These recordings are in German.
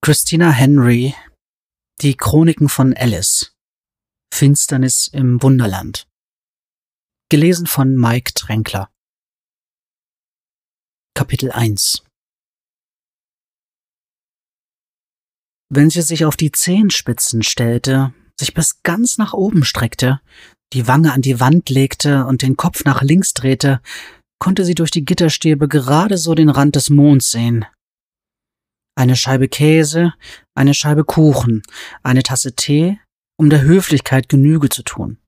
Christina Henry Die Chroniken von Alice. Finsternis im Wunderland. Gelesen von Mike Tränkler. Kapitel 1 Wenn sie sich auf die Zehenspitzen stellte, sich bis ganz nach oben streckte, die Wange an die Wand legte und den Kopf nach links drehte, konnte sie durch die Gitterstäbe gerade so den Rand des Monds sehen, eine Scheibe Käse, eine Scheibe Kuchen, eine Tasse Tee, um der Höflichkeit Genüge zu tun.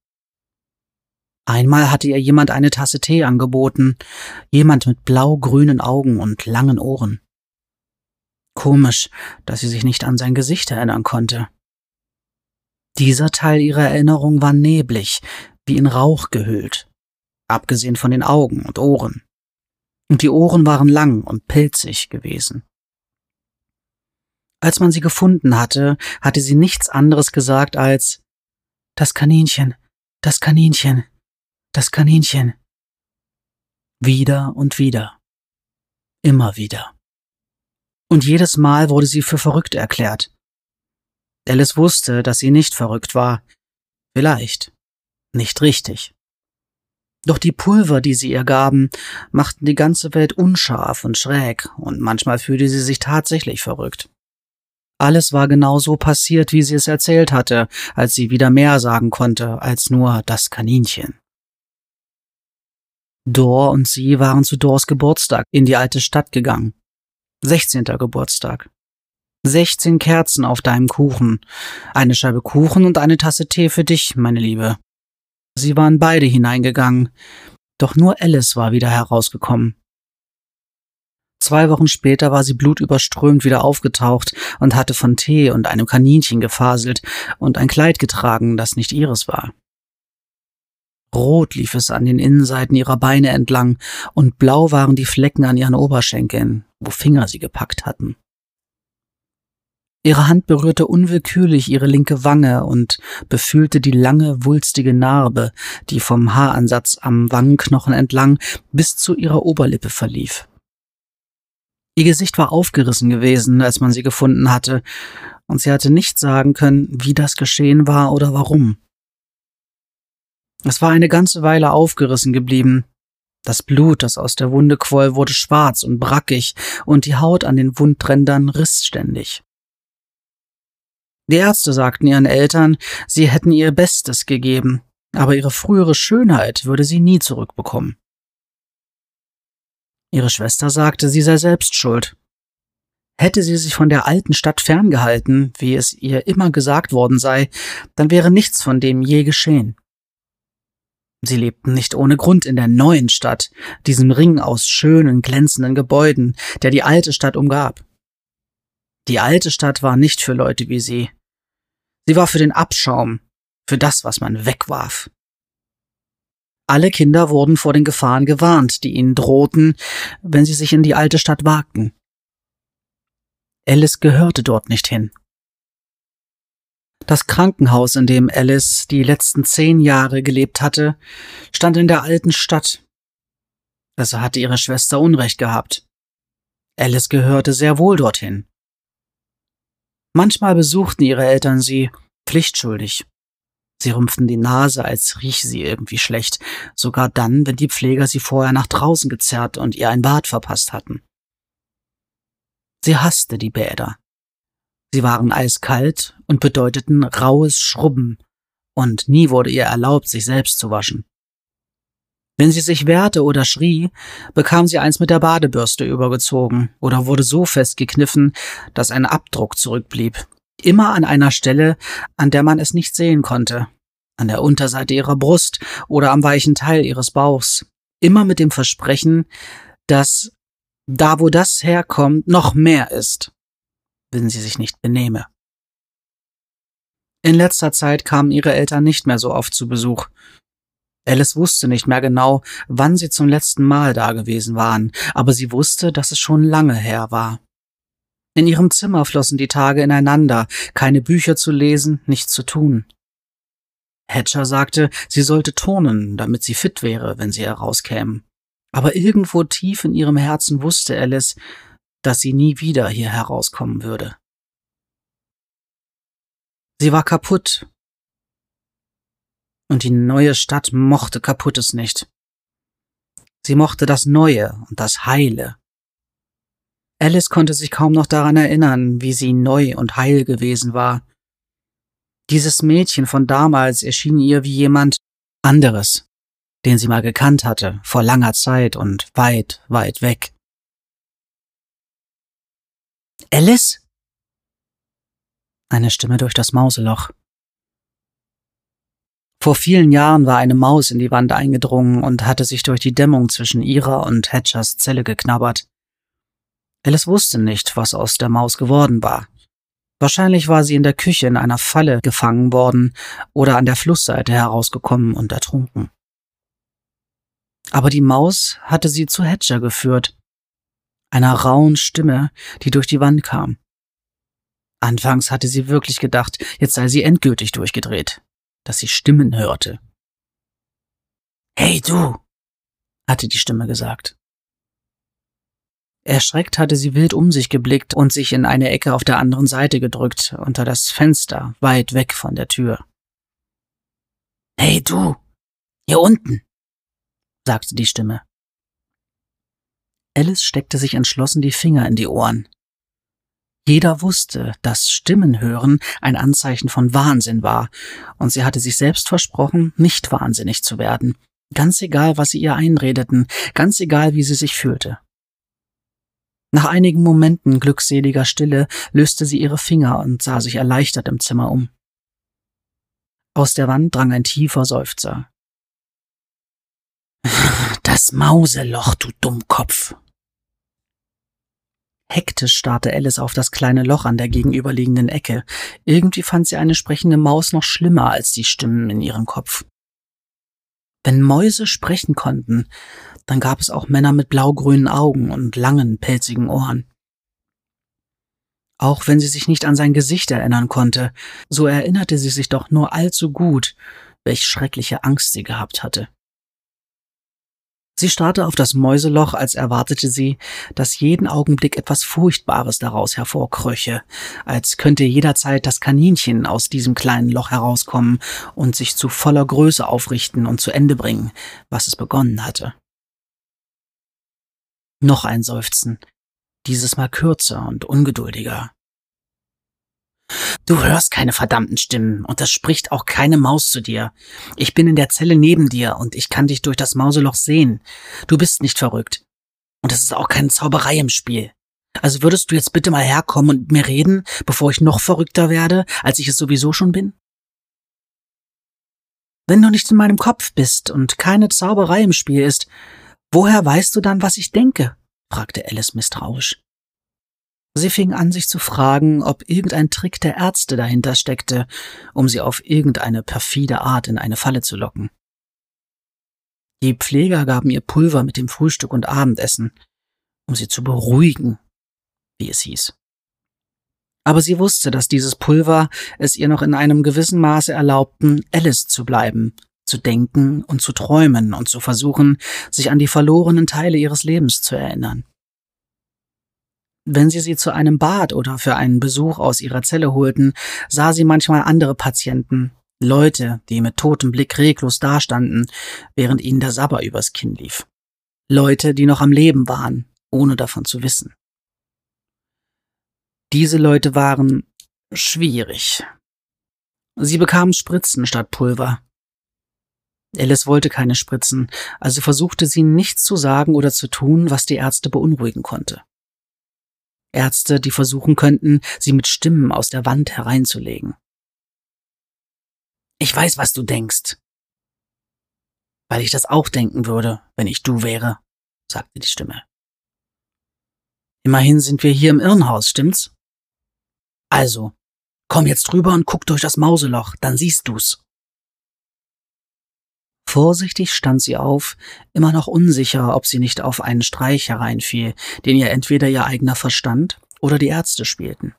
Einmal hatte ihr jemand eine Tasse Tee angeboten, jemand mit blau-grünen Augen und langen Ohren. Komisch, dass sie sich nicht an sein Gesicht erinnern konnte. Dieser Teil ihrer Erinnerung war neblig, wie in Rauch gehüllt, abgesehen von den Augen und Ohren. Und die Ohren waren lang und pilzig gewesen. Als man sie gefunden hatte, hatte sie nichts anderes gesagt als Das Kaninchen, das Kaninchen, das Kaninchen. Wieder und wieder. Immer wieder. Und jedes Mal wurde sie für verrückt erklärt. Alice wusste, dass sie nicht verrückt war. Vielleicht. Nicht richtig. Doch die Pulver, die sie ihr gaben, machten die ganze Welt unscharf und schräg, und manchmal fühlte sie sich tatsächlich verrückt. Alles war genau so passiert, wie sie es erzählt hatte, als sie wieder mehr sagen konnte als nur das Kaninchen. Dor und sie waren zu Dors Geburtstag in die alte Stadt gegangen. Sechzehnter Geburtstag. Sechzehn Kerzen auf deinem Kuchen. Eine Scheibe Kuchen und eine Tasse Tee für dich, meine Liebe. Sie waren beide hineingegangen, doch nur Alice war wieder herausgekommen. Zwei Wochen später war sie blutüberströmt wieder aufgetaucht und hatte von Tee und einem Kaninchen gefaselt und ein Kleid getragen, das nicht ihres war. Rot lief es an den Innenseiten ihrer Beine entlang, und blau waren die Flecken an ihren Oberschenkeln, wo Finger sie gepackt hatten. Ihre Hand berührte unwillkürlich ihre linke Wange und befühlte die lange, wulstige Narbe, die vom Haaransatz am Wangenknochen entlang bis zu ihrer Oberlippe verlief. Ihr Gesicht war aufgerissen gewesen, als man sie gefunden hatte, und sie hatte nicht sagen können, wie das geschehen war oder warum. Es war eine ganze Weile aufgerissen geblieben. Das Blut, das aus der Wunde quoll, wurde schwarz und brackig, und die Haut an den Wundrändern riss ständig. Die Ärzte sagten ihren Eltern, sie hätten ihr Bestes gegeben, aber ihre frühere Schönheit würde sie nie zurückbekommen. Ihre Schwester sagte, sie sei selbst schuld. Hätte sie sich von der alten Stadt ferngehalten, wie es ihr immer gesagt worden sei, dann wäre nichts von dem je geschehen. Sie lebten nicht ohne Grund in der neuen Stadt, diesem Ring aus schönen, glänzenden Gebäuden, der die alte Stadt umgab. Die alte Stadt war nicht für Leute wie sie. Sie war für den Abschaum, für das, was man wegwarf. Alle Kinder wurden vor den Gefahren gewarnt, die ihnen drohten, wenn sie sich in die alte Stadt wagten. Alice gehörte dort nicht hin. Das Krankenhaus, in dem Alice die letzten zehn Jahre gelebt hatte, stand in der alten Stadt. Also hatte ihre Schwester Unrecht gehabt. Alice gehörte sehr wohl dorthin. Manchmal besuchten ihre Eltern sie, pflichtschuldig, Sie rümpften die Nase, als rieche sie irgendwie schlecht, sogar dann, wenn die Pfleger sie vorher nach draußen gezerrt und ihr ein Bad verpasst hatten. Sie hasste die Bäder. Sie waren eiskalt und bedeuteten raues Schrubben, und nie wurde ihr erlaubt, sich selbst zu waschen. Wenn sie sich wehrte oder schrie, bekam sie eins mit der Badebürste übergezogen oder wurde so festgekniffen, dass ein Abdruck zurückblieb, immer an einer Stelle, an der man es nicht sehen konnte, an der Unterseite ihrer Brust oder am weichen Teil ihres Bauchs, immer mit dem Versprechen, dass da wo das herkommt, noch mehr ist, wenn sie sich nicht benehme. In letzter Zeit kamen ihre Eltern nicht mehr so oft zu Besuch. Alice wusste nicht mehr genau, wann sie zum letzten Mal da gewesen waren, aber sie wusste, dass es schon lange her war. In ihrem Zimmer flossen die Tage ineinander, keine Bücher zu lesen, nichts zu tun. Hatcher sagte, sie sollte turnen, damit sie fit wäre, wenn sie herauskämen. Aber irgendwo tief in ihrem Herzen wusste Alice, dass sie nie wieder hier herauskommen würde. Sie war kaputt. Und die neue Stadt mochte Kaputtes nicht. Sie mochte das Neue und das Heile. Alice konnte sich kaum noch daran erinnern, wie sie neu und heil gewesen war. Dieses Mädchen von damals erschien ihr wie jemand anderes, den sie mal gekannt hatte, vor langer Zeit und weit, weit weg. Alice? Eine Stimme durch das Mauseloch. Vor vielen Jahren war eine Maus in die Wand eingedrungen und hatte sich durch die Dämmung zwischen ihrer und Hatchers Zelle geknabbert. Alice wusste nicht, was aus der Maus geworden war. Wahrscheinlich war sie in der Küche in einer Falle gefangen worden oder an der Flussseite herausgekommen und ertrunken. Aber die Maus hatte sie zu Hatcher geführt, einer rauen Stimme, die durch die Wand kam. Anfangs hatte sie wirklich gedacht, jetzt sei sie endgültig durchgedreht, dass sie Stimmen hörte. Hey du, hatte die Stimme gesagt. Erschreckt hatte sie wild um sich geblickt und sich in eine Ecke auf der anderen Seite gedrückt, unter das Fenster, weit weg von der Tür. Hey du, hier unten, sagte die Stimme. Alice steckte sich entschlossen die Finger in die Ohren. Jeder wusste, dass Stimmenhören ein Anzeichen von Wahnsinn war, und sie hatte sich selbst versprochen, nicht wahnsinnig zu werden, ganz egal, was sie ihr einredeten, ganz egal, wie sie sich fühlte. Nach einigen Momenten glückseliger Stille löste sie ihre Finger und sah sich erleichtert im Zimmer um. Aus der Wand drang ein tiefer Seufzer. Das Mauseloch, du Dummkopf. Hektisch starrte Alice auf das kleine Loch an der gegenüberliegenden Ecke. Irgendwie fand sie eine sprechende Maus noch schlimmer als die Stimmen in ihrem Kopf. Wenn Mäuse sprechen konnten, dann gab es auch Männer mit blaugrünen Augen und langen, pelzigen Ohren. Auch wenn sie sich nicht an sein Gesicht erinnern konnte, so erinnerte sie sich doch nur allzu gut, welch schreckliche Angst sie gehabt hatte. Sie starrte auf das Mäuseloch, als erwartete sie, dass jeden Augenblick etwas Furchtbares daraus hervorkröche, als könnte jederzeit das Kaninchen aus diesem kleinen Loch herauskommen und sich zu voller Größe aufrichten und zu Ende bringen, was es begonnen hatte. Noch ein Seufzen, dieses Mal kürzer und ungeduldiger. Du hörst keine verdammten Stimmen und das spricht auch keine Maus zu dir. Ich bin in der Zelle neben dir und ich kann dich durch das Mauseloch sehen. Du bist nicht verrückt. Und es ist auch keine Zauberei im Spiel. Also würdest du jetzt bitte mal herkommen und mit mir reden, bevor ich noch verrückter werde, als ich es sowieso schon bin? Wenn du nicht in meinem Kopf bist und keine Zauberei im Spiel ist, woher weißt du dann, was ich denke? fragte Alice misstrauisch. Sie fing an, sich zu fragen, ob irgendein Trick der Ärzte dahinter steckte, um sie auf irgendeine perfide Art in eine Falle zu locken. Die Pfleger gaben ihr Pulver mit dem Frühstück und Abendessen, um sie zu beruhigen, wie es hieß. Aber sie wusste, dass dieses Pulver es ihr noch in einem gewissen Maße erlaubten, Alice zu bleiben, zu denken und zu träumen und zu versuchen, sich an die verlorenen Teile ihres Lebens zu erinnern. Wenn sie sie zu einem Bad oder für einen Besuch aus ihrer Zelle holten, sah sie manchmal andere Patienten, Leute, die mit totem Blick reglos dastanden, während ihnen der Sabber übers Kinn lief. Leute, die noch am Leben waren, ohne davon zu wissen. Diese Leute waren schwierig. Sie bekamen Spritzen statt Pulver. Alice wollte keine Spritzen, also versuchte sie nichts zu sagen oder zu tun, was die Ärzte beunruhigen konnte. Ärzte, die versuchen könnten, sie mit Stimmen aus der Wand hereinzulegen. Ich weiß, was du denkst. Weil ich das auch denken würde, wenn ich du wäre, sagte die Stimme. Immerhin sind wir hier im Irrenhaus, stimmt's? Also, komm jetzt rüber und guck durch das Mauseloch, dann siehst du's. Vorsichtig stand sie auf, immer noch unsicher, ob sie nicht auf einen Streich hereinfiel, den ihr entweder ihr eigener Verstand oder die Ärzte spielten.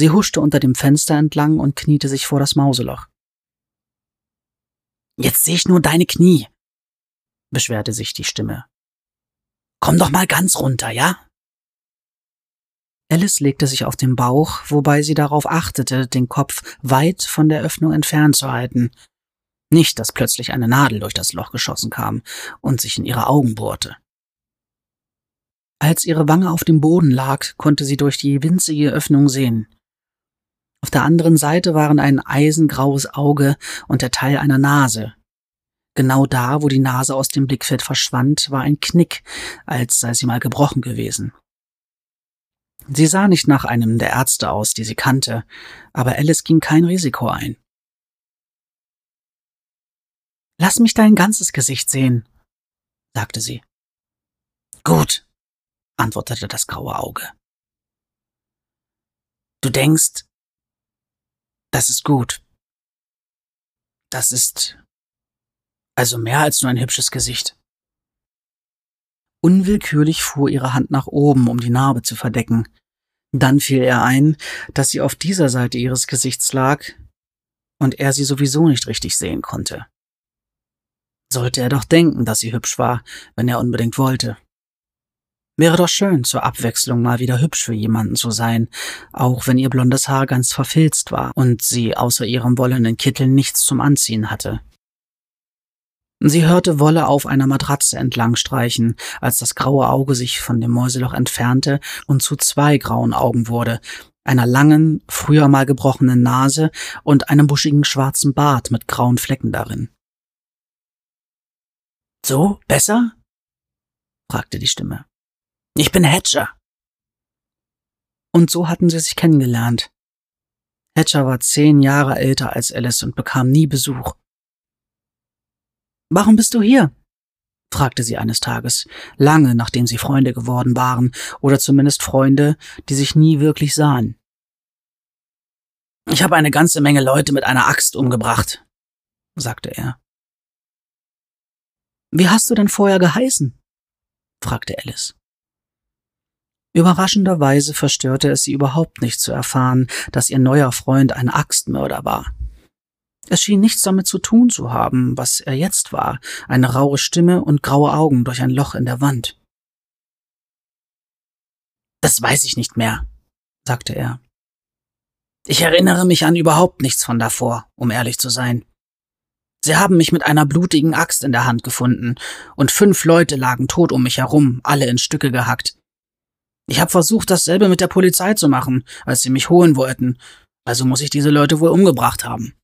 Sie huschte unter dem Fenster entlang und kniete sich vor das Mauseloch. Jetzt sehe ich nur deine Knie, beschwerte sich die Stimme. Komm doch mal ganz runter, ja? Alice legte sich auf den Bauch, wobei sie darauf achtete, den Kopf weit von der Öffnung entfernt zu halten. Nicht, dass plötzlich eine Nadel durch das Loch geschossen kam und sich in ihre Augen bohrte. Als ihre Wange auf dem Boden lag, konnte sie durch die winzige Öffnung sehen. Auf der anderen Seite waren ein eisengraues Auge und der Teil einer Nase. Genau da, wo die Nase aus dem Blickfeld verschwand, war ein Knick, als sei sie mal gebrochen gewesen. Sie sah nicht nach einem der Ärzte aus, die sie kannte, aber Alice ging kein Risiko ein. Lass mich dein ganzes Gesicht sehen, sagte sie. Gut, antwortete das graue Auge. Du denkst, das ist gut. Das ist also mehr als nur ein hübsches Gesicht. Unwillkürlich fuhr ihre Hand nach oben, um die Narbe zu verdecken. Dann fiel er ein, dass sie auf dieser Seite ihres Gesichts lag und er sie sowieso nicht richtig sehen konnte. Sollte er doch denken, dass sie hübsch war, wenn er unbedingt wollte. Wäre doch schön, zur Abwechslung mal wieder hübsch für jemanden zu sein, auch wenn ihr blondes Haar ganz verfilzt war und sie außer ihrem wollenen Kittel nichts zum Anziehen hatte. Sie hörte Wolle auf einer Matratze entlang streichen, als das graue Auge sich von dem Mäuseloch entfernte und zu zwei grauen Augen wurde, einer langen, früher mal gebrochenen Nase und einem buschigen schwarzen Bart mit grauen Flecken darin. So, besser? fragte die Stimme. Ich bin Hatcher. Und so hatten sie sich kennengelernt. Hatcher war zehn Jahre älter als Alice und bekam nie Besuch. Warum bist du hier? fragte sie eines Tages, lange nachdem sie Freunde geworden waren, oder zumindest Freunde, die sich nie wirklich sahen. Ich habe eine ganze Menge Leute mit einer Axt umgebracht, sagte er. Wie hast du denn vorher geheißen? fragte Alice. Überraschenderweise verstörte es sie überhaupt nicht zu erfahren, dass ihr neuer Freund ein Axtmörder war. Es schien nichts damit zu tun zu haben, was er jetzt war, eine raue Stimme und graue Augen durch ein Loch in der Wand. Das weiß ich nicht mehr, sagte er. Ich erinnere mich an überhaupt nichts von davor, um ehrlich zu sein. Sie haben mich mit einer blutigen Axt in der Hand gefunden, und fünf Leute lagen tot um mich herum, alle in Stücke gehackt. Ich habe versucht, dasselbe mit der Polizei zu machen, als sie mich holen wollten, also muss ich diese Leute wohl umgebracht haben.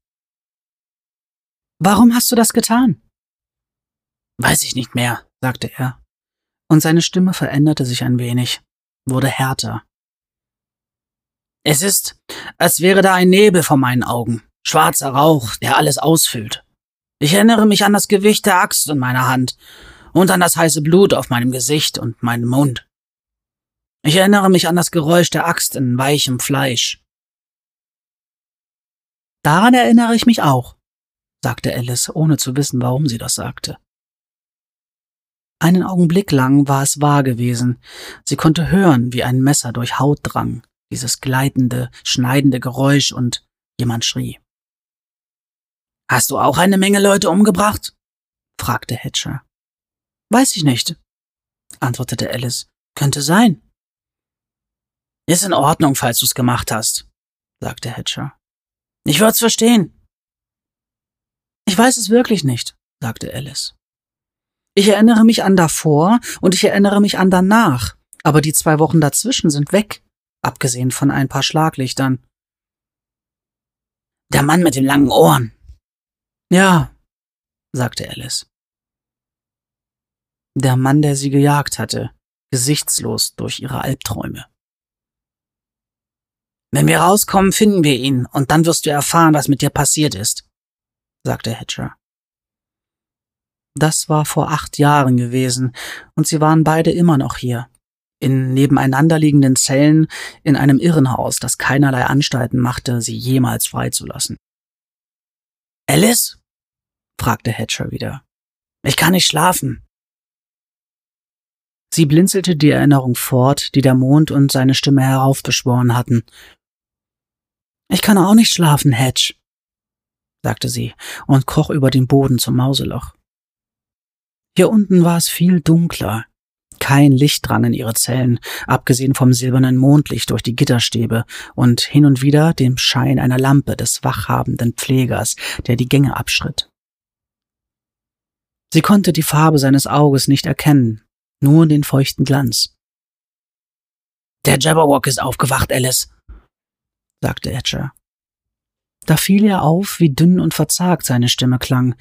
Warum hast du das getan? Weiß ich nicht mehr, sagte er, und seine Stimme veränderte sich ein wenig, wurde härter. Es ist, als wäre da ein Nebel vor meinen Augen, schwarzer Rauch, der alles ausfüllt. Ich erinnere mich an das Gewicht der Axt in meiner Hand und an das heiße Blut auf meinem Gesicht und meinem Mund. Ich erinnere mich an das Geräusch der Axt in weichem Fleisch. Daran erinnere ich mich auch, sagte Alice, ohne zu wissen, warum sie das sagte. Einen Augenblick lang war es wahr gewesen. Sie konnte hören, wie ein Messer durch Haut drang, dieses gleitende, schneidende Geräusch und jemand schrie. Hast du auch eine Menge Leute umgebracht? fragte Hatcher. Weiß ich nicht, antwortete Alice. Könnte sein. Ist in Ordnung, falls du's gemacht hast, sagte Hatcher. Ich würd's verstehen. Ich weiß es wirklich nicht, sagte Alice. Ich erinnere mich an davor und ich erinnere mich an danach, aber die zwei Wochen dazwischen sind weg, abgesehen von ein paar Schlaglichtern. Der Mann mit den langen Ohren. Ja, sagte Alice. Der Mann, der sie gejagt hatte, gesichtslos durch ihre Albträume. Wenn wir rauskommen, finden wir ihn, und dann wirst du erfahren, was mit dir passiert ist sagte Hatcher. Das war vor acht Jahren gewesen, und sie waren beide immer noch hier, in nebeneinanderliegenden Zellen in einem Irrenhaus, das keinerlei Anstalten machte, sie jemals freizulassen. Alice? Fragte Hatcher wieder. Ich kann nicht schlafen. Sie blinzelte die Erinnerung fort, die der Mond und seine Stimme heraufbeschworen hatten. Ich kann auch nicht schlafen, Hatch, sagte sie und kroch über den Boden zum Mauseloch. Hier unten war es viel dunkler. Kein Licht drang in ihre Zellen, abgesehen vom silbernen Mondlicht durch die Gitterstäbe und hin und wieder dem Schein einer Lampe des wachhabenden Pflegers, der die Gänge abschritt. Sie konnte die Farbe seines Auges nicht erkennen, nur den feuchten Glanz. Der Jabberwock ist aufgewacht, Alice, sagte Etcher. Da fiel ihr auf, wie dünn und verzagt seine Stimme klang.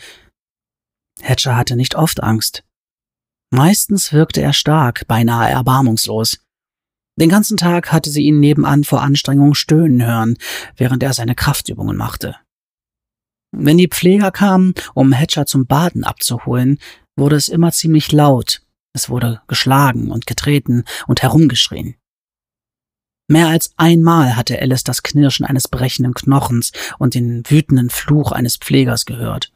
Hatcher hatte nicht oft Angst. Meistens wirkte er stark, beinahe erbarmungslos. Den ganzen Tag hatte sie ihn nebenan vor Anstrengung stöhnen hören, während er seine Kraftübungen machte. Wenn die Pfleger kamen, um Hatcher zum Baden abzuholen, wurde es immer ziemlich laut. Es wurde geschlagen und getreten und herumgeschrien. Mehr als einmal hatte Alice das Knirschen eines brechenden Knochens und den wütenden Fluch eines Pflegers gehört.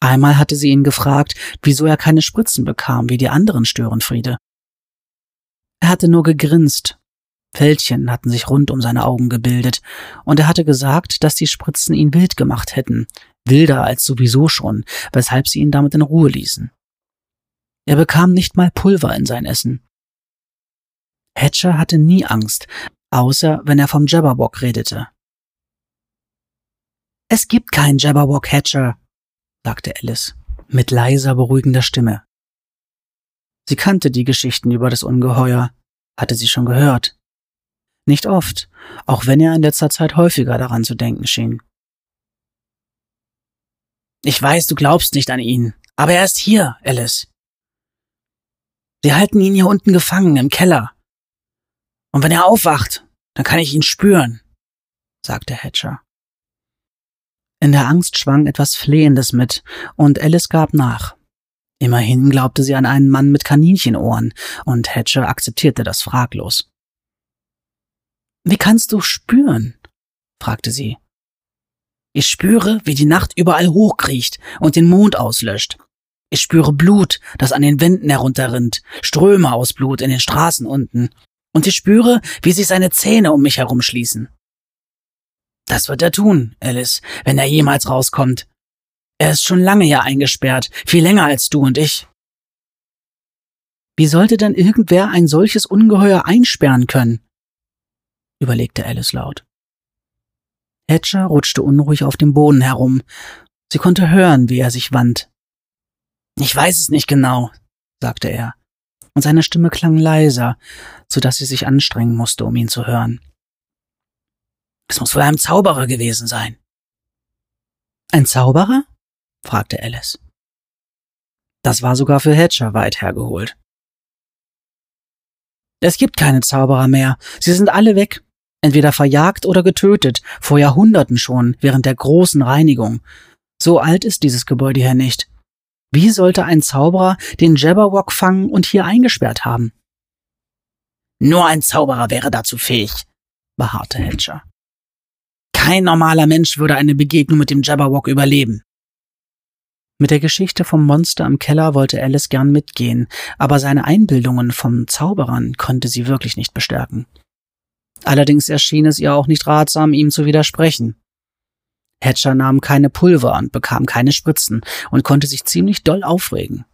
Einmal hatte sie ihn gefragt, wieso er keine Spritzen bekam wie die anderen Störenfriede. Er hatte nur gegrinst. Fältchen hatten sich rund um seine Augen gebildet, und er hatte gesagt, dass die Spritzen ihn wild gemacht hätten, wilder als sowieso schon, weshalb sie ihn damit in Ruhe ließen. Er bekam nicht mal Pulver in sein Essen. Hatcher hatte nie Angst, außer wenn er vom Jabberwock redete. Es gibt keinen Jabberwock, Hatcher, sagte Alice mit leiser, beruhigender Stimme. Sie kannte die Geschichten über das Ungeheuer, hatte sie schon gehört. Nicht oft, auch wenn er in letzter Zeit häufiger daran zu denken schien. Ich weiß, du glaubst nicht an ihn, aber er ist hier, Alice. Sie halten ihn hier unten gefangen im Keller. Und wenn er aufwacht, dann kann ich ihn spüren, sagte Hatcher. In der Angst schwang etwas Flehendes mit, und Alice gab nach. Immerhin glaubte sie an einen Mann mit Kaninchenohren, und Hatcher akzeptierte das fraglos. Wie kannst du spüren? fragte sie. Ich spüre, wie die Nacht überall hochkriecht und den Mond auslöscht. Ich spüre Blut, das an den Wänden herunterrinnt, Ströme aus Blut in den Straßen unten. Und ich spüre, wie sich seine Zähne um mich herumschließen. Das wird er tun, Alice, wenn er jemals rauskommt. Er ist schon lange hier eingesperrt, viel länger als du und ich. Wie sollte denn irgendwer ein solches Ungeheuer einsperren können? Überlegte Alice laut. Hatcher rutschte unruhig auf dem Boden herum. Sie konnte hören, wie er sich wand. Ich weiß es nicht genau, sagte er, und seine Stimme klang leiser, so dass sie sich anstrengen musste, um ihn zu hören. Es muss wohl ein Zauberer gewesen sein. Ein Zauberer? fragte Alice. Das war sogar für Hatcher weit hergeholt. Es gibt keine Zauberer mehr. Sie sind alle weg. Entweder verjagt oder getötet, vor Jahrhunderten schon, während der großen Reinigung. So alt ist dieses Gebäude hier nicht. Wie sollte ein Zauberer den Jabberwock fangen und hier eingesperrt haben? Nur ein Zauberer wäre dazu fähig, beharrte Hatcher. Kein normaler Mensch würde eine Begegnung mit dem Jabberwock überleben. Mit der Geschichte vom Monster im Keller wollte Alice gern mitgehen, aber seine Einbildungen vom Zauberern konnte sie wirklich nicht bestärken. Allerdings erschien es ihr auch nicht ratsam, ihm zu widersprechen. Hatcher nahm keine Pulver und bekam keine Spritzen und konnte sich ziemlich doll aufregen.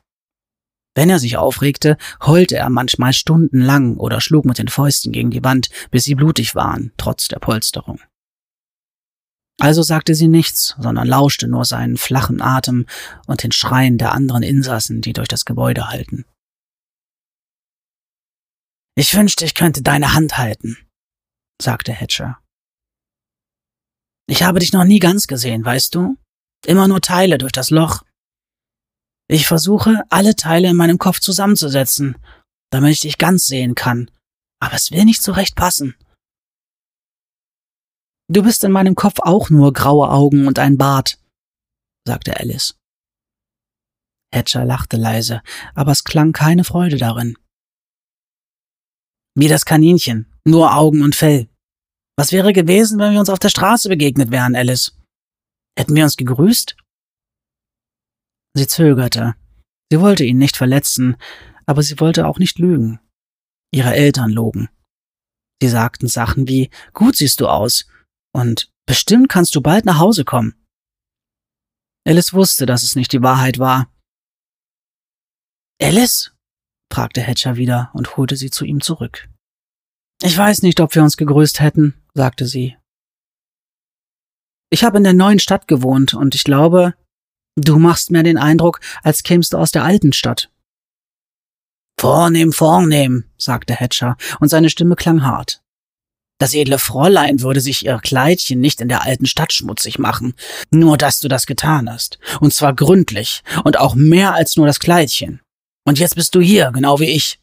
Wenn er sich aufregte, heulte er manchmal stundenlang oder schlug mit den Fäusten gegen die Wand, bis sie blutig waren, trotz der Polsterung. Also sagte sie nichts, sondern lauschte nur seinen flachen Atem und den Schreien der anderen Insassen, die durch das Gebäude halten. Ich wünschte, ich könnte deine Hand halten, sagte Hatcher. Ich habe dich noch nie ganz gesehen, weißt du? Immer nur Teile durch das Loch. Ich versuche, alle Teile in meinem Kopf zusammenzusetzen, damit ich dich ganz sehen kann, aber es will nicht so recht passen. Du bist in meinem Kopf auch nur graue Augen und ein Bart, sagte Alice. Hatcher lachte leise, aber es klang keine Freude darin. Wie das Kaninchen, nur Augen und Fell. Was wäre gewesen, wenn wir uns auf der Straße begegnet wären, Alice? Hätten wir uns gegrüßt? Sie zögerte. Sie wollte ihn nicht verletzen, aber sie wollte auch nicht lügen. Ihre Eltern logen. Sie sagten Sachen wie, gut siehst du aus, und bestimmt kannst du bald nach Hause kommen. Alice wusste, dass es nicht die Wahrheit war. Alice? fragte Hatcher wieder und holte sie zu ihm zurück. Ich weiß nicht, ob wir uns gegrüßt hätten, sagte sie. Ich habe in der neuen Stadt gewohnt und ich glaube, du machst mir den Eindruck, als kämst du aus der alten Stadt. Vornehm, vornehm, sagte Hatcher, und seine Stimme klang hart. Das edle Fräulein würde sich ihr Kleidchen nicht in der alten Stadt schmutzig machen, nur dass du das getan hast, und zwar gründlich, und auch mehr als nur das Kleidchen. Und jetzt bist du hier, genau wie ich.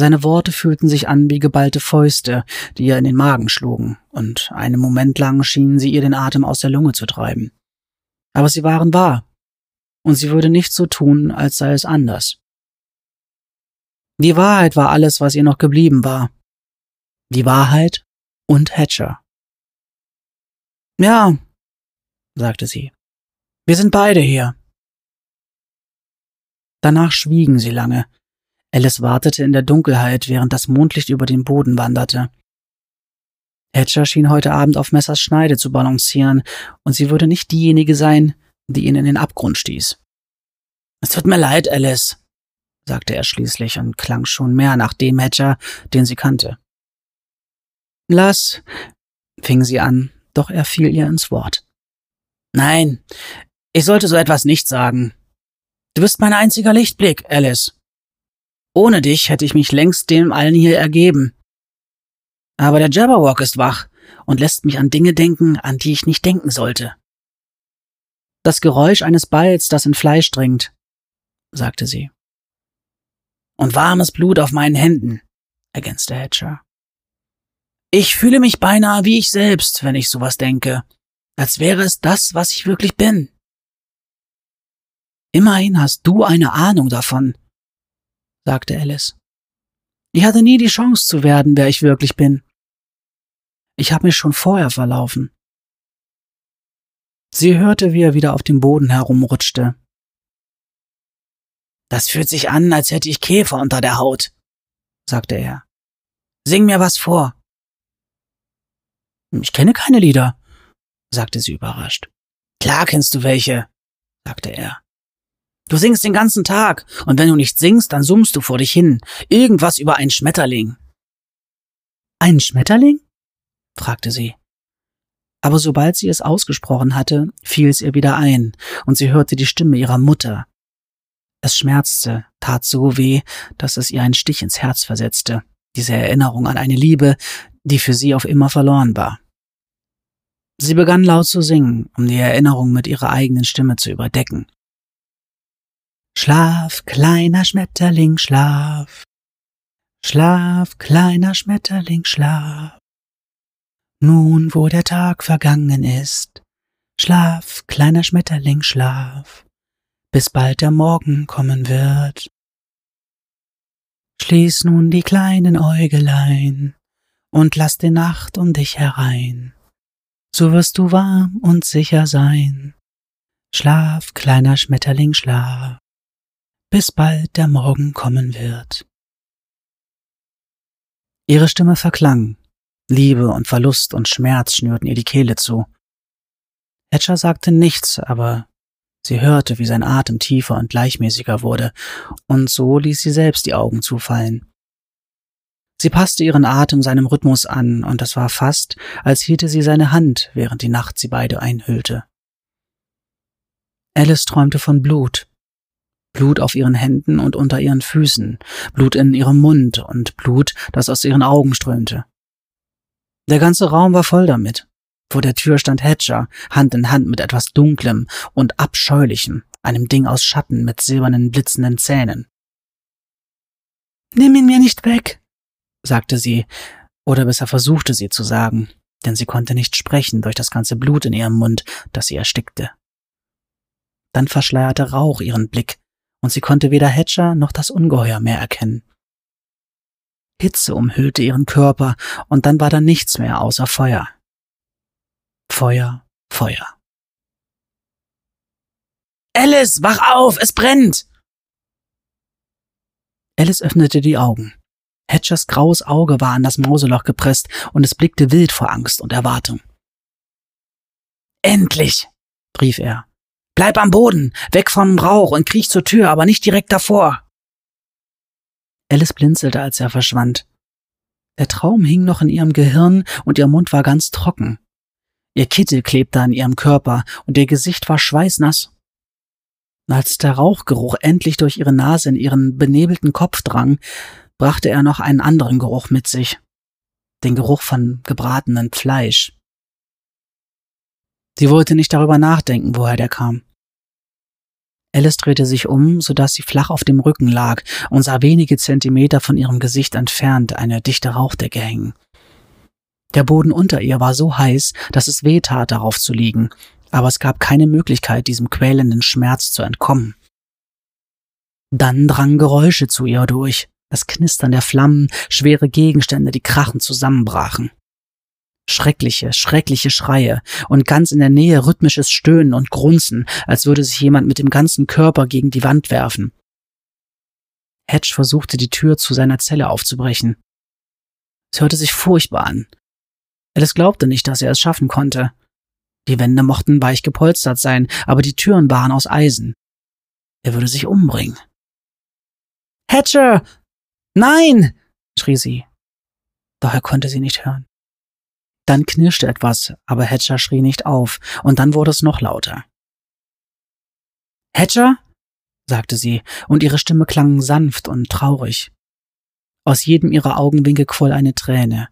Seine Worte fühlten sich an wie geballte Fäuste, die ihr in den Magen schlugen, und einen Moment lang schienen sie ihr den Atem aus der Lunge zu treiben. Aber sie waren wahr, und sie würde nicht so tun, als sei es anders. Die Wahrheit war alles, was ihr noch geblieben war. Die Wahrheit und Hatcher. Ja, sagte sie. Wir sind beide hier. Danach schwiegen sie lange. Alice wartete in der Dunkelheit, während das Mondlicht über den Boden wanderte. Hatcher schien heute Abend auf Messers Schneide zu balancieren, und sie würde nicht diejenige sein, die ihn in den Abgrund stieß. Es tut mir leid, Alice, sagte er schließlich und klang schon mehr nach dem Hatcher, den sie kannte. Lass, fing sie an, doch er fiel ihr ins Wort. Nein, ich sollte so etwas nicht sagen. Du bist mein einziger Lichtblick, Alice. Ohne dich hätte ich mich längst dem allen hier ergeben. Aber der Jabberwock ist wach und lässt mich an Dinge denken, an die ich nicht denken sollte. Das Geräusch eines Balls, das in Fleisch dringt, sagte sie und warmes Blut auf meinen Händen, ergänzte Hatcher. Ich fühle mich beinahe wie ich selbst, wenn ich sowas denke, als wäre es das, was ich wirklich bin. Immerhin hast du eine Ahnung davon, sagte Alice. Ich hatte nie die Chance zu werden, wer ich wirklich bin. Ich habe mich schon vorher verlaufen. Sie hörte, wie er wieder auf dem Boden herumrutschte, das fühlt sich an, als hätte ich Käfer unter der Haut, sagte er. Sing mir was vor. Ich kenne keine Lieder, sagte sie überrascht. Klar kennst du welche, sagte er. Du singst den ganzen Tag, und wenn du nicht singst, dann summst du vor dich hin. Irgendwas über einen Schmetterling. Einen Schmetterling? fragte sie. Aber sobald sie es ausgesprochen hatte, fiel es ihr wieder ein, und sie hörte die Stimme ihrer Mutter, es schmerzte, tat so weh, dass es ihr einen Stich ins Herz versetzte, diese Erinnerung an eine Liebe, die für sie auf immer verloren war. Sie begann laut zu singen, um die Erinnerung mit ihrer eigenen Stimme zu überdecken. Schlaf, kleiner Schmetterling, schlaf. Schlaf, kleiner Schmetterling, schlaf. Nun, wo der Tag vergangen ist, schlaf, kleiner Schmetterling, schlaf bis bald der Morgen kommen wird. Schließ nun die kleinen Äugelein und lass die Nacht um dich herein. So wirst du warm und sicher sein. Schlaf, kleiner Schmetterling, schlaf, bis bald der Morgen kommen wird. Ihre Stimme verklang. Liebe und Verlust und Schmerz schnürten ihr die Kehle zu. Hatcher sagte nichts, aber Sie hörte, wie sein Atem tiefer und gleichmäßiger wurde, und so ließ sie selbst die Augen zufallen. Sie passte ihren Atem seinem Rhythmus an, und es war fast, als hielte sie seine Hand, während die Nacht sie beide einhüllte. Alice träumte von Blut. Blut auf ihren Händen und unter ihren Füßen, Blut in ihrem Mund und Blut, das aus ihren Augen strömte. Der ganze Raum war voll damit. Vor der Tür stand Hatcher, Hand in Hand mit etwas Dunklem und Abscheulichem, einem Ding aus Schatten mit silbernen, blitzenden Zähnen. Nimm ihn mir nicht weg, sagte sie, oder besser versuchte sie zu sagen, denn sie konnte nicht sprechen durch das ganze Blut in ihrem Mund, das sie erstickte. Dann verschleierte Rauch ihren Blick, und sie konnte weder Hatcher noch das Ungeheuer mehr erkennen. Hitze umhüllte ihren Körper, und dann war da nichts mehr außer Feuer. Feuer, Feuer. Alice, wach auf, es brennt! Alice öffnete die Augen. Hatchers graues Auge war an das Mauseloch gepresst und es blickte wild vor Angst und Erwartung. Endlich, rief er. Bleib am Boden, weg vom Rauch und kriech zur Tür, aber nicht direkt davor. Alice blinzelte, als er verschwand. Der Traum hing noch in ihrem Gehirn und ihr Mund war ganz trocken. Ihr Kittel klebte an ihrem Körper und ihr Gesicht war schweißnass. Als der Rauchgeruch endlich durch ihre Nase in ihren benebelten Kopf drang, brachte er noch einen anderen Geruch mit sich. Den Geruch von gebratenen Fleisch. Sie wollte nicht darüber nachdenken, woher der kam. Alice drehte sich um, so dass sie flach auf dem Rücken lag und sah wenige Zentimeter von ihrem Gesicht entfernt eine dichte Rauchdecke hängen. Der Boden unter ihr war so heiß, dass es weh tat, darauf zu liegen, aber es gab keine Möglichkeit, diesem quälenden Schmerz zu entkommen. Dann drangen Geräusche zu ihr durch, das Knistern der Flammen, schwere Gegenstände, die krachend zusammenbrachen. Schreckliche, schreckliche Schreie und ganz in der Nähe rhythmisches Stöhnen und Grunzen, als würde sich jemand mit dem ganzen Körper gegen die Wand werfen. Hedge versuchte die Tür zu seiner Zelle aufzubrechen. Es hörte sich furchtbar an. Alice glaubte nicht, dass er es schaffen konnte. Die Wände mochten weich gepolstert sein, aber die Türen waren aus Eisen. Er würde sich umbringen. Hatcher! Nein! schrie sie. Doch er konnte sie nicht hören. Dann knirschte etwas, aber Hatcher schrie nicht auf, und dann wurde es noch lauter. Hatcher? sagte sie, und ihre Stimme klang sanft und traurig. Aus jedem ihrer Augenwinkel quoll eine Träne.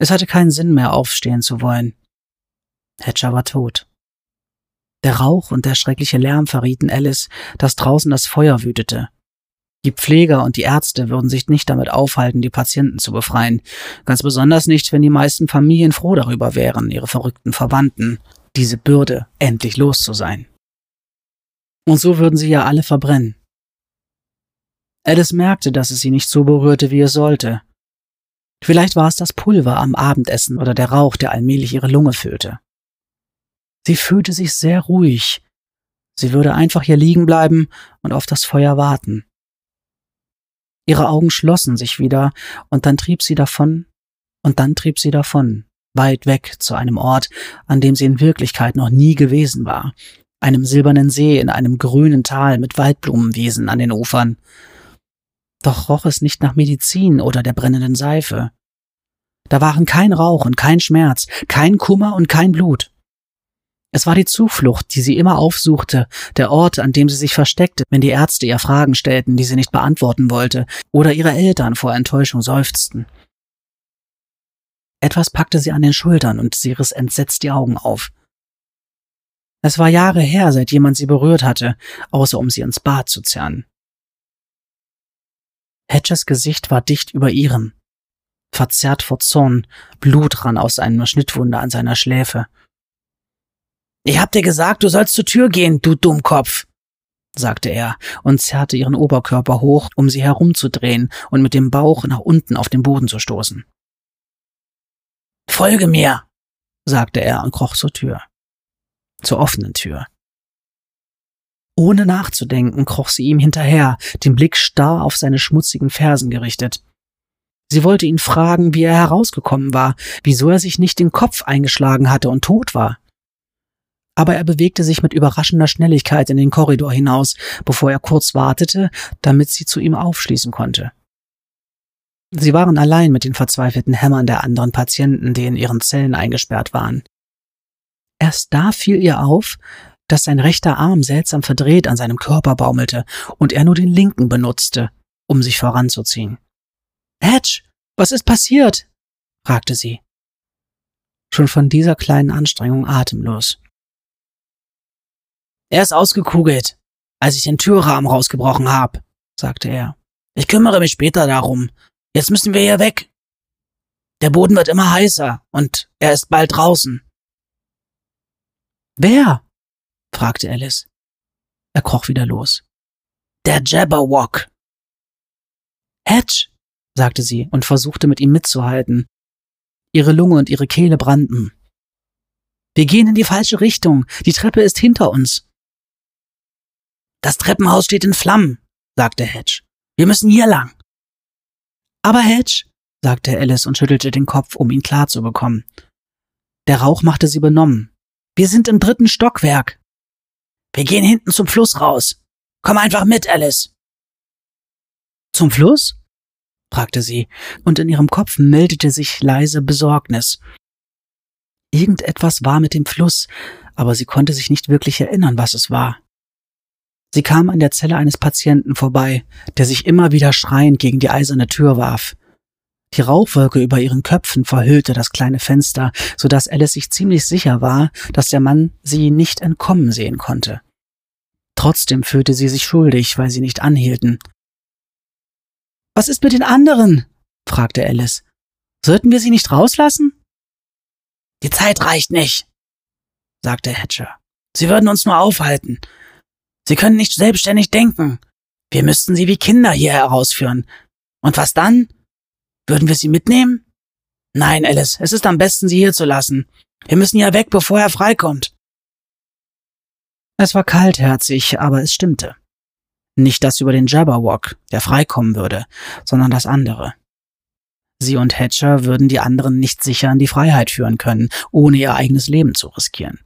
Es hatte keinen Sinn mehr, aufstehen zu wollen. Hatcher war tot. Der Rauch und der schreckliche Lärm verrieten Alice, dass draußen das Feuer wütete. Die Pfleger und die Ärzte würden sich nicht damit aufhalten, die Patienten zu befreien, ganz besonders nicht, wenn die meisten Familien froh darüber wären, ihre verrückten Verwandten, diese Bürde endlich los zu sein. Und so würden sie ja alle verbrennen. Alice merkte, dass es sie nicht so berührte, wie es sollte. Vielleicht war es das Pulver am Abendessen oder der Rauch, der allmählich ihre Lunge füllte. Sie fühlte sich sehr ruhig. Sie würde einfach hier liegen bleiben und auf das Feuer warten. Ihre Augen schlossen sich wieder, und dann trieb sie davon, und dann trieb sie davon, weit weg zu einem Ort, an dem sie in Wirklichkeit noch nie gewesen war, einem silbernen See in einem grünen Tal mit Waldblumenwiesen an den Ufern. Doch roch es nicht nach Medizin oder der brennenden Seife. Da waren kein Rauch und kein Schmerz, kein Kummer und kein Blut. Es war die Zuflucht, die sie immer aufsuchte, der Ort, an dem sie sich versteckte, wenn die Ärzte ihr Fragen stellten, die sie nicht beantworten wollte, oder ihre Eltern vor Enttäuschung seufzten. Etwas packte sie an den Schultern und sie riss entsetzt die Augen auf. Es war Jahre her, seit jemand sie berührt hatte, außer um sie ins Bad zu zerren. Hedges Gesicht war dicht über ihrem. Verzerrt vor Zorn, Blut rann aus einer Schnittwunde an seiner Schläfe. Ich hab dir gesagt, du sollst zur Tür gehen, du Dummkopf, sagte er und zerrte ihren Oberkörper hoch, um sie herumzudrehen und mit dem Bauch nach unten auf den Boden zu stoßen. Folge mir, sagte er und kroch zur Tür. Zur offenen Tür. Ohne nachzudenken kroch sie ihm hinterher, den Blick starr auf seine schmutzigen Fersen gerichtet. Sie wollte ihn fragen, wie er herausgekommen war, wieso er sich nicht den Kopf eingeschlagen hatte und tot war aber er bewegte sich mit überraschender Schnelligkeit in den Korridor hinaus, bevor er kurz wartete, damit sie zu ihm aufschließen konnte. Sie waren allein mit den verzweifelten Hämmern der anderen Patienten, die in ihren Zellen eingesperrt waren. Erst da fiel ihr auf, dass sein rechter Arm seltsam verdreht an seinem Körper baumelte und er nur den linken benutzte, um sich voranzuziehen. Hedge, was ist passiert? fragte sie. Schon von dieser kleinen Anstrengung atemlos. Er ist ausgekugelt, als ich den Türrahmen rausgebrochen habe, sagte er. Ich kümmere mich später darum. Jetzt müssen wir hier weg. Der Boden wird immer heißer und er ist bald draußen. Wer? fragte Alice. Er kroch wieder los. Der Jabberwock. Hedge, sagte sie und versuchte mit ihm mitzuhalten. Ihre Lunge und ihre Kehle brannten. Wir gehen in die falsche Richtung. Die Treppe ist hinter uns. Das Treppenhaus steht in Flammen, sagte Hedge. Wir müssen hier lang. Aber Hedge, sagte Alice und schüttelte den Kopf, um ihn klar zu bekommen. Der Rauch machte sie benommen. Wir sind im dritten Stockwerk. Wir gehen hinten zum Fluss raus. Komm einfach mit, Alice. Zum Fluss? fragte sie, und in ihrem Kopf meldete sich leise Besorgnis. Irgendetwas war mit dem Fluss, aber sie konnte sich nicht wirklich erinnern, was es war. Sie kam an der Zelle eines Patienten vorbei, der sich immer wieder schreiend gegen die eiserne Tür warf. Die Rauchwolke über ihren Köpfen verhüllte das kleine Fenster, so dass Alice sich ziemlich sicher war, dass der Mann sie nicht entkommen sehen konnte. Trotzdem fühlte sie sich schuldig, weil sie nicht anhielten. Was ist mit den anderen? fragte Alice. Sollten wir sie nicht rauslassen? Die Zeit reicht nicht, sagte Hatcher. Sie würden uns nur aufhalten. Sie können nicht selbstständig denken. Wir müssten sie wie Kinder hier herausführen. Und was dann? Würden wir sie mitnehmen? Nein, Alice, es ist am besten, sie hier zu lassen. Wir müssen ja weg, bevor er freikommt. Es war kaltherzig, aber es stimmte. Nicht das über den Jabberwock, der freikommen würde, sondern das andere. Sie und Hatcher würden die anderen nicht sicher in die Freiheit führen können, ohne ihr eigenes Leben zu riskieren.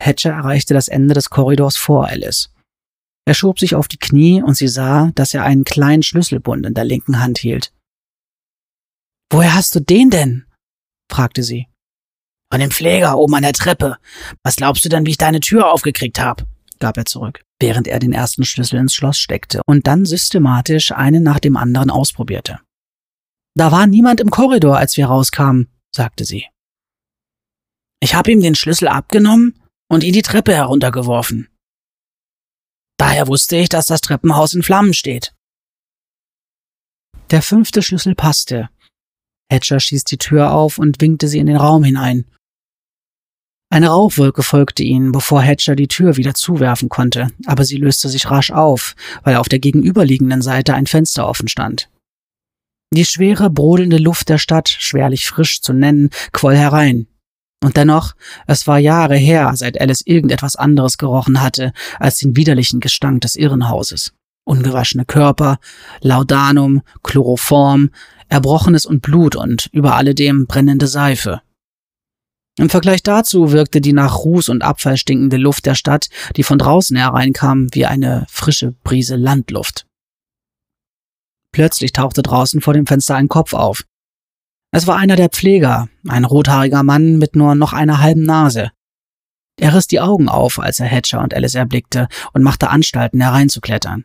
Hatcher erreichte das Ende des Korridors vor Alice. Er schob sich auf die Knie und sie sah, dass er einen kleinen Schlüsselbund in der linken Hand hielt. Woher hast du den denn? fragte sie. Von dem Pfleger oben an der Treppe. Was glaubst du denn, wie ich deine Tür aufgekriegt habe? gab er zurück, während er den ersten Schlüssel ins Schloss steckte und dann systematisch einen nach dem anderen ausprobierte. Da war niemand im Korridor, als wir rauskamen, sagte sie. Ich habe ihm den Schlüssel abgenommen und ihn die Treppe heruntergeworfen. Daher wusste ich, dass das Treppenhaus in Flammen steht. Der fünfte Schlüssel passte, Hatcher schieß die Tür auf und winkte sie in den Raum hinein. Eine Rauchwolke folgte ihnen, bevor Hatcher die Tür wieder zuwerfen konnte, aber sie löste sich rasch auf, weil auf der gegenüberliegenden Seite ein Fenster offen stand. Die schwere, brodelnde Luft der Stadt, schwerlich frisch zu nennen, quoll herein. Und dennoch, es war Jahre her, seit Alice irgendetwas anderes gerochen hatte als den widerlichen Gestank des Irrenhauses. Ungewaschene Körper, Laudanum, Chloroform, Erbrochenes und Blut und über alledem brennende Seife. Im Vergleich dazu wirkte die nach Ruß und Abfall stinkende Luft der Stadt, die von draußen hereinkam, wie eine frische Brise Landluft. Plötzlich tauchte draußen vor dem Fenster ein Kopf auf. Es war einer der Pfleger, ein rothaariger Mann mit nur noch einer halben Nase. Er riss die Augen auf, als er Hatcher und Alice erblickte und machte Anstalten hereinzuklettern.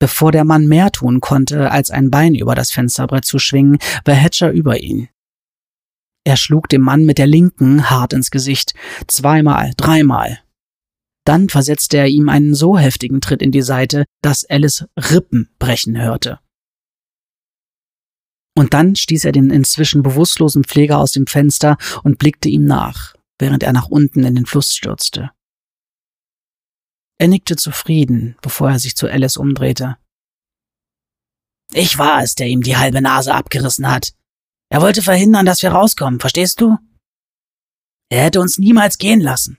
Bevor der Mann mehr tun konnte, als ein Bein über das Fensterbrett zu schwingen, war Hatcher über ihn. Er schlug dem Mann mit der linken hart ins Gesicht, zweimal, dreimal. Dann versetzte er ihm einen so heftigen Tritt in die Seite, dass Alice Rippen brechen hörte. Und dann stieß er den inzwischen bewusstlosen Pfleger aus dem Fenster und blickte ihm nach, während er nach unten in den Fluss stürzte. Er nickte zufrieden, bevor er sich zu Alice umdrehte. Ich war es, der ihm die halbe Nase abgerissen hat. Er wollte verhindern, dass wir rauskommen, verstehst du? Er hätte uns niemals gehen lassen.